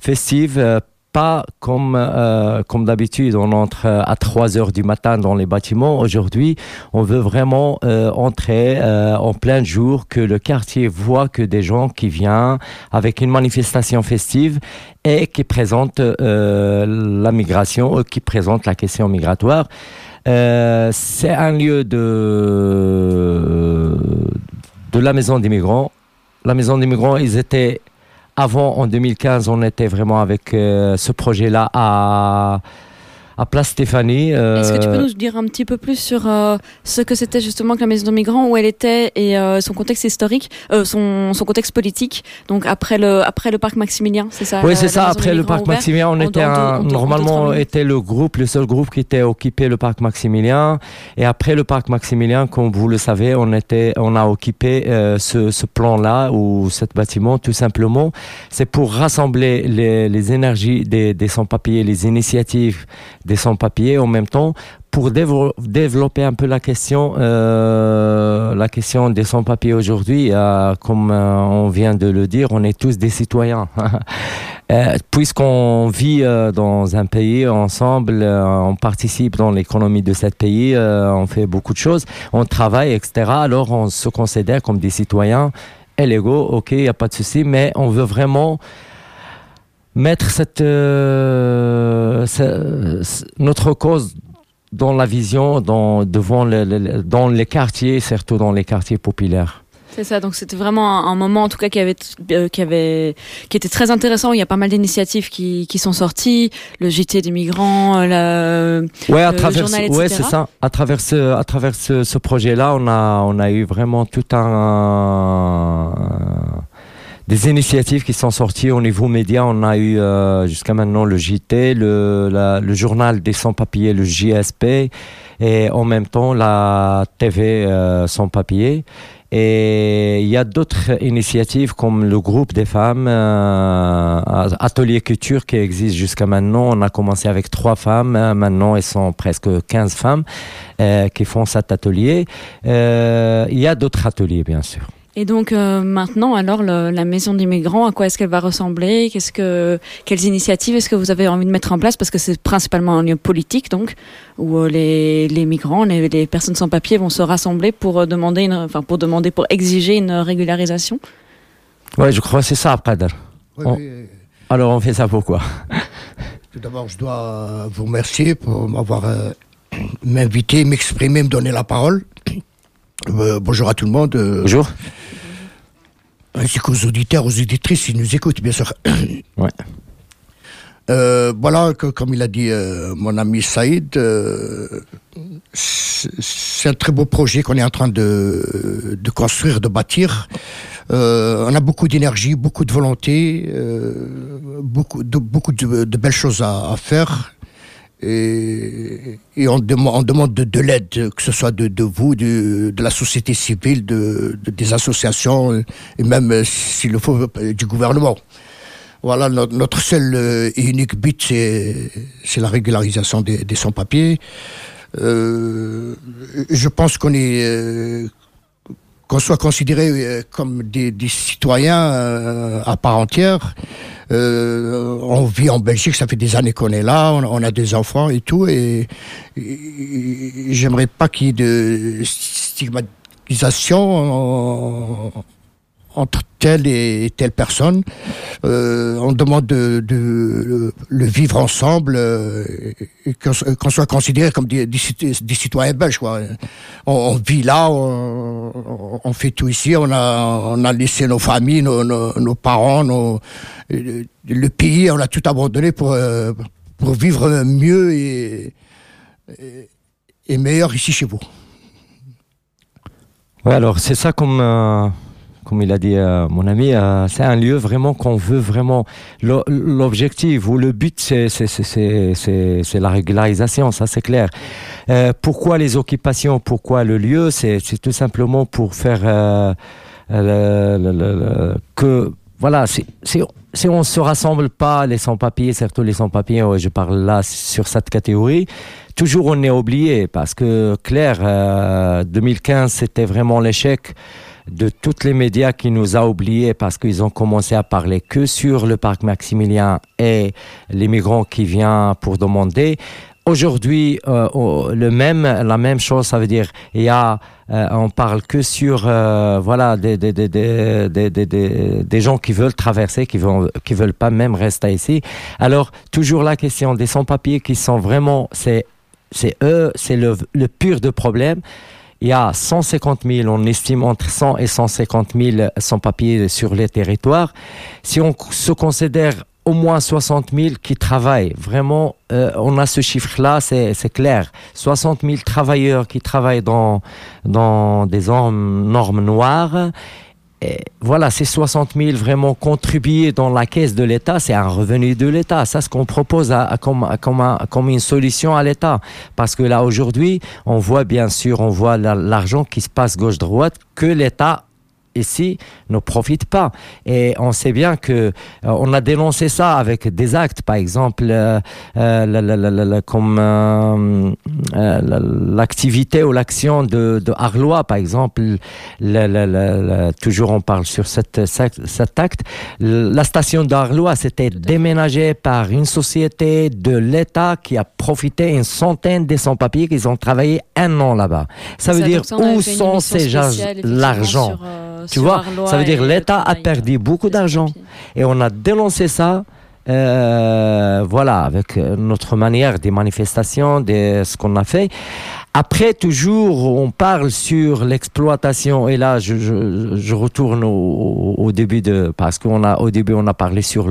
S6: festive
S1: pas comme, euh, comme d'habitude, on entre à 3 heures du matin dans les bâtiments. Aujourd'hui, on veut vraiment euh, entrer euh, en plein jour, que le quartier voit que des gens qui viennent avec une manifestation festive et qui présentent la migration, qui présentent la question migratoire. c'est un lieu de, de la maison des migrants. La maison des migrants, ils étaient avant, en 2015, on était vraiment avec euh, ce projet-là à à Place Stéphanie.
S5: Euh... Est-ce que tu peux nous dire un petit peu plus sur euh, ce que c'était justement que la Maison de migrants, où elle était et euh, son contexte historique, son, son contexte politique. Donc après le après le parc Maximilien, c'est ça
S1: Oui, c'est ça. Après le parc Maximilien, on était un, normalement était le groupe, le seul groupe qui était occupé le parc Maximilien. Et après le parc Maximilien, comme vous le savez, on était on a occupé ce, ce plan-là ou cet bâtiment tout simplement. C'est pour rassembler les, les énergies des, des sans-papiers, les initiatives des sans-papiers en même temps pour développer un peu la question, euh, la question des sans-papiers aujourd'hui. Euh, comme euh, on vient de le dire, on est tous des citoyens. (laughs) Euh, puisqu'on vit euh, dans un pays ensemble, on participe dans l'économie de ce pays, on fait beaucoup de choses, on travaille, etc. Alors on se considère comme des citoyens et légaux, ok, il n'y a pas de souci, mais on veut vraiment mettre cette, euh, notre cause dans la vision, dans, devant le, dans les quartiers, surtout dans les quartiers populaires.
S5: C'est ça, donc c'était vraiment un, moment en tout cas qui avait, euh, qui avait, qui était très intéressant. Il y a pas mal d'initiatives qui, qui sont sorties, le JT des migrants, la,
S1: ouais, à travers, ouais, c'est ça. À travers ce, à travers ce, ce projet-là, on a, on a eu vraiment tout un, des initiatives qui sont sorties au niveau média. On a eu euh, jusqu'à maintenant le JT, le, journal des sans-papiers, le JSP, et en même temps la TV euh, sans-papiers. Et il y a d'autres initiatives comme le groupe des femmes, euh, Atelier Culture qui existe jusqu'à maintenant. On a commencé avec trois femmes, maintenant elles sont presque 15 femmes euh, qui font cet atelier. Euh, il y a d'autres ateliers bien sûr.
S5: Et donc euh, maintenant, alors le, la maison des migrants, à quoi est-ce qu'elle va ressembler? Qu'est-ce que, quelles initiatives est-ce que vous avez envie de mettre en place? Parce que c'est principalement un lieu politique, donc où euh, les, les migrants, les, les, personnes sans papier vont se rassembler pour euh, demander, une, enfin pour demander, pour exiger une régularisation.
S1: Ouais, je crois que c'est ça, Kader. Oui, on... Alors on fait ça pourquoi? (laughs)
S7: Tout d'abord, je dois vous remercier pour m'avoir euh, (clears throat) m'invité, m'exprimer, me donner la parole. Euh, bonjour à tout le monde.
S1: Euh, bonjour.
S7: Ainsi qu'aux auditeurs, aux auditrices qui nous écoutent, bien sûr. (coughs)
S1: Ouais.
S7: Euh, voilà, que, comme il a dit euh, mon ami Saïd, euh, c'est un très beau projet qu'on est en train de, de construire, de bâtir. on a beaucoup d'énergie, beaucoup de volonté, beaucoup, de, beaucoup de, de, belles choses à, à faire et, et on, dem on, demande de, de l'aide, que ce soit de, de vous, de, de, la société civile, de, des associations, et même, euh, s'il le faut, euh, du gouvernement. Voilà, notre, notre seul euh, et unique but, c'est la régularisation des, des sans-papiers. Euh, je pense qu'on est... Euh, qu'on soit considéré comme des, des citoyens euh, à part entière. Euh, on vit en Belgique, ça fait des années qu'on est là, on, a des enfants et tout, et j'aimerais pas qu'il y ait de stigmatisation entre telle et telle personne. Euh, on demande de, de, le vivre ensemble euh, qu'on soit considéré comme des, citoyens belges. On, on vit là, on, fait tout ici, on a, on a laissé nos familles, nos, nos, parents, le pays, on a tout abandonné pour, euh, pour vivre mieux et, et, et meilleur ici chez vous.
S1: Ouais, alors c'est ça comme... Euh comme il a dit euh, mon ami, euh, c'est un lieu vraiment qu'on veut vraiment. L'objectif ou le but, c'est la régularisation, ça c'est clair. Euh, pourquoi les occupations? Pourquoi le lieu? C'est tout simplement pour faire que voilà, si, on se rassemble pas les sans-papiers, surtout les sans-papiers, je parle là sur cette catégorie, toujours on est oublié parce que Claire, 2015, c'était vraiment l'échec de tous les médias qui nous a oubliés parce qu'ils ont commencé à parler que sur le parc Maximilien et les migrants qui viennent pour demander. Aujourd'hui, euh, le même, la même chose, ça veut dire, il y a, euh, on parle que sur, euh, voilà, des, des, des, des, des, gens qui veulent traverser, qui vont, qui veulent pas même rester ici. Alors, toujours la question des sans-papiers qui sont vraiment, c'est, c'est eux, c'est le, le pur de problème il y a 150 000, on estime entre 100 et 150 000 sans-papiers sur les territoires. Si on se considère au moins 60 000 qui travaillent, vraiment, euh, on a ce chiffre-là, c'est clair. 60 000 travailleurs qui travaillent dans, dans des normes noires voilà, ces 60 000 vraiment contribués dans la caisse de l'État, c'est un revenu de l'État. C'est ce qu'on propose comme, comme, comme, une solution à l'État. Parce que là, aujourd'hui, on voit bien sûr, on voit l'argent qui se passe gauche-droite que l'État ici ne profite pas. Et on sait bien que euh, on a dénoncé ça avec des actes, par exemple, euh, euh, comme l'activité ou l'action de, de, Arlois, par exemple. toujours on parle sur cette, cet acte. La station d'Arlois, c'était déménagée par une société de l'État qui a profité une centaine de sans-papiers qui ont travaillé un an là-bas. Ça, veut dire où sont ces gens l'argent? Tu vois, ça veut dire l'État a perdu beaucoup d'argent. Et on a dénoncé ça. Euh, voilà, avec notre manière des manifestations, de ce qu'on a fait. Après, toujours, on parle sur l'exploitation. Et là, je, je, je retourne au, au, début de, parce qu'on a, au début, on a parlé sur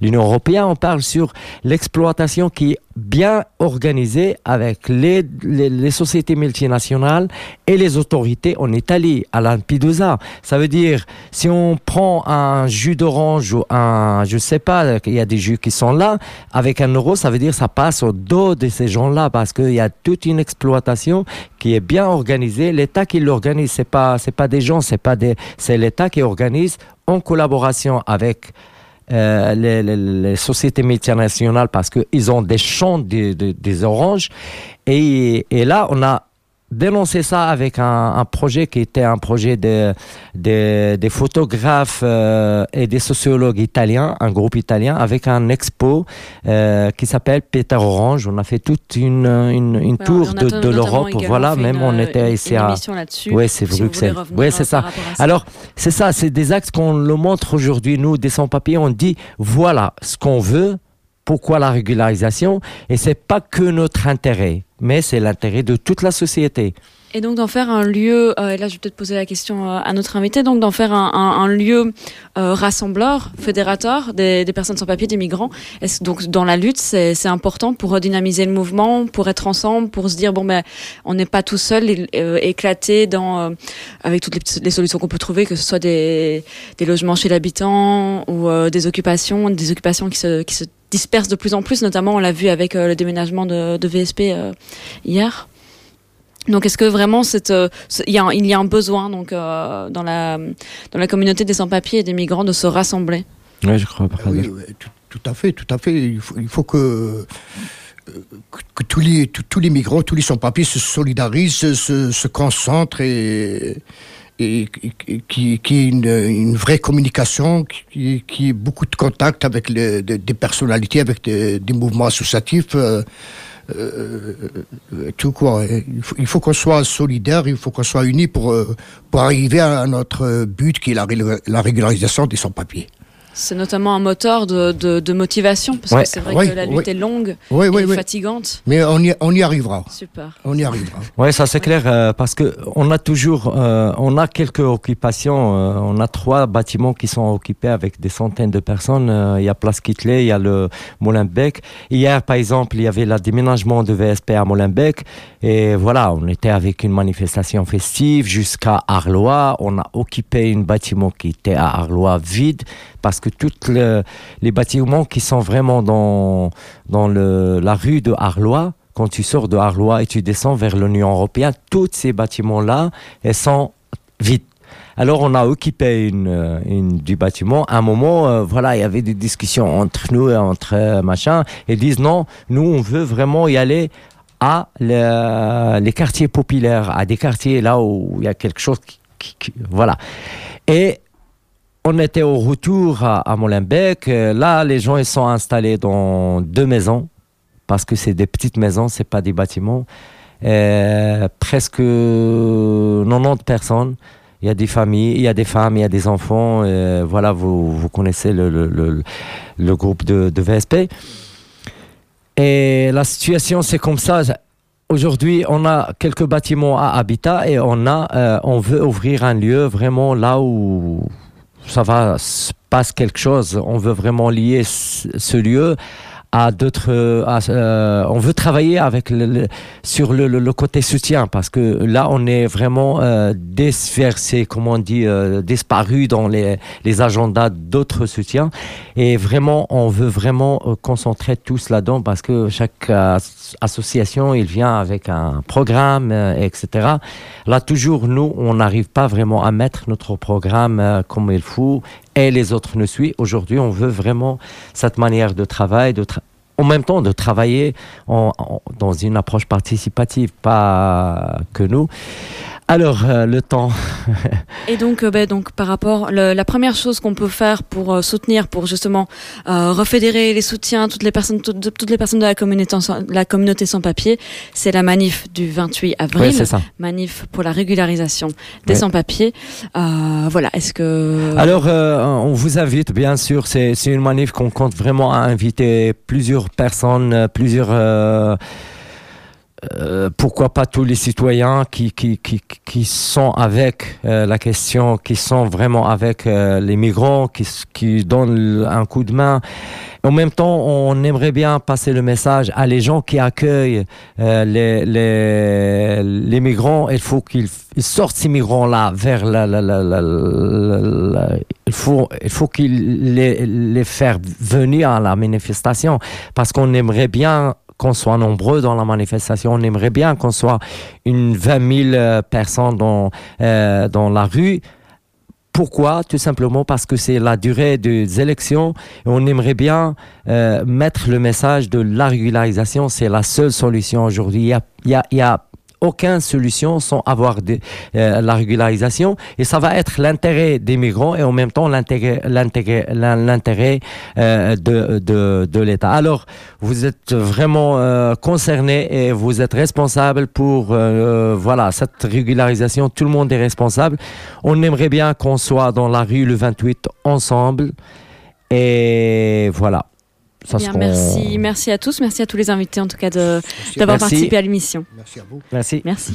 S1: l'Union européenne. On parle sur l'exploitation qui est bien organisée avec les, les, les, sociétés multinationales et les autorités en Italie, à Lampedusa. Ça veut dire, si on prend un jus d'orange ou un, je sais pas, il y a des jus qui sont là, avec un euro, ça veut dire ça passe au dos de ces gens-là parce qu'il y a toute une exploitation qui est bien organisée. L'État qui l'organise, c'est pas c'est pas des gens, c'est pas des c'est l'État qui organise en collaboration avec euh, les, les, sociétés multinationales parce qu'ils ont des champs de, des oranges. Et, et là, on a dénoncer ça avec un, un, projet qui était un projet des de, de photographes euh, et des sociologues italiens, un groupe italien, avec un expo euh, qui s'appelle Peter Orange. On a fait toute une, une, une tour de, de l'Europe. Voilà, même une, on était ici
S5: une
S1: à.
S5: Oui,
S1: c'est Bruxelles. Oui, c'est ça. ça. Alors, c'est ça, c'est des axes qu'on le montre aujourd'hui, nous, des sans-papiers. On dit voilà ce qu'on veut pourquoi la régularisation Et c'est pas que notre intérêt, mais c'est l'intérêt de toute la société.
S5: Et donc d'en faire un lieu, euh, et là je vais peut-être poser la question euh, à notre invité, donc d'en faire un, lieu euh, rassembleur, fédérateur des, personnes sans papier, des migrants. Donc dans la lutte, c'est, important pour redynamiser le mouvement, pour être ensemble, pour se dire bon ben on n'est pas tout seul, éclaté dans avec toutes les, solutions qu'on peut trouver, que ce soit des, logements chez l'habitant ou des occupations, des occupations qui se disperse de plus en plus, notamment on l'a vu avec euh, le déménagement de, de VSP euh, hier. Donc, est-ce que vraiment cette, euh, il, y a un, il y a un besoin donc euh, dans la dans la communauté des sans-papiers et des migrants de se rassembler?
S1: Oui, je crois.
S7: Ah oui, oui, tout, tout, à fait, tout à fait. Il faut, il faut que que, que tous les tous, tous les migrants, tous les sans-papiers se solidarisent, se, se concentrent et et, qui, qui est une, une, vraie communication, qui, qui est beaucoup de contact avec les, des, des personnalités, avec des, des mouvements associatifs. Euh, euh, tout quoi. Il faut, faut qu'on soit solidaire, il faut qu'on soit unis pour, pour arriver à notre but qui est la, la régularisation des sans-papiers.
S5: C'est notamment un moteur de, de, de motivation, parce ouais, que c'est vrai que la lutte est longue et fatigante.
S7: Mais on y, on y arrivera.
S5: Super.
S7: On y arrivera.
S1: Oui, ça c'est clair, euh, parce que on a toujours, euh, on a quelques occupations. Euh, on a trois bâtiments qui sont occupés avec des centaines de personnes. Euh, il y a Place Kittley, il y a le Molenbeek. Hier, par exemple, il y avait le déménagement de VSP à Molenbeek. Et voilà, on était avec une manifestation festive jusqu'à Arlois. On a occupé un bâtiment qui était à Arlois vide parce que tous le, les bâtiments qui sont vraiment dans, dans le, la rue de Arlois, quand tu sors de Arlois et tu descends vers l'Union européenne, tous ces bâtiments-là sont vides. Alors on a occupé une, une du bâtiment. À un moment, euh, voilà, il y avait des discussions entre nous et entre euh, machin. Ils disent non, nous on veut vraiment y aller à les quartiers populaires, à des quartiers là où il y a quelque chose voilà. Et on était au retour à, Molenbeek. Là, les gens ils sont installés dans deux maisons parce que c'est des petites maisons, c'est pas des bâtiments. presque 90 personnes. Il y a des familles, il y a des femmes, il y a des enfants. voilà, vous, vous connaissez le, le, groupe de, VSP. Et la situation, c'est comme ça. Aujourd'hui, on a quelques bâtiments à habitat et on a, euh, on veut ouvrir un lieu vraiment là où ça va se passer quelque chose. On veut vraiment lier ce lieu à d'autres. Euh, on veut travailler avec le, sur le, côté soutien parce que là, on est vraiment euh, dispersé, comme on dit, euh, disparu dans les, les agendas d'autres soutiens. Et vraiment, on veut vraiment euh, concentrer tous là-dedans parce que chaque association, il vient avec un programme, etc. Là, toujours, nous, on n'arrive pas vraiment à mettre notre programme comme il faut et les autres nous suivent. Aujourd'hui, on veut vraiment cette manière de travail, en même temps de travailler dans une approche participative, pas que nous. Alors, euh, le temps.
S5: et donc, euh, ben, donc, par rapport, le, la première chose qu'on peut faire pour euh, soutenir, pour justement refédérer les soutiens, toutes les personnes, toutes, toutes les personnes de la communauté, la communauté sans papier, c'est la manif du 28 avril.
S1: c'est ça.
S5: Manif pour la régularisation des sans-papiers. voilà. Est-ce que
S1: Alors, on vous invite, bien sûr. C'est une manif qu'on compte vraiment à inviter plusieurs personnes, plusieurs euh, pourquoi pas tous les citoyens qui, qui, qui, qui sont avec euh, la question, qui sont vraiment avec euh, les migrants, qui, qui donnent un coup de main. En même temps, on aimerait bien passer le message à les gens qui accueillent les, les, les, migrants. Il faut qu'ils sortent ces migrants-là vers la, la, la, la, il faut, il faut qu'ils les, les faire venir à la manifestation parce qu'on aimerait bien qu'on soit nombreux dans la manifestation. On aimerait bien qu'on soit une 20 000 euh, personnes dans, euh, dans la rue. Pourquoi? Tout simplement parce que c'est la durée des élections on aimerait bien euh, mettre le message de la régularisation. C'est la seule solution aujourd'hui. A, a aucune solution sans avoir de, euh, la régularisation et ça va être l'intérêt des migrants et en même temps l'intérêt euh, de l'État. Alors vous êtes vraiment euh, concerné et vous êtes responsable pour euh, voilà cette régularisation. Tout le monde est responsable. On aimerait bien qu'on soit dans la rue le 28 ensemble et voilà.
S5: Bien, merci, merci à tous, merci à tous les invités en tout cas d'avoir participé à l'émission.
S7: Merci à vous.
S1: Merci.
S5: Merci.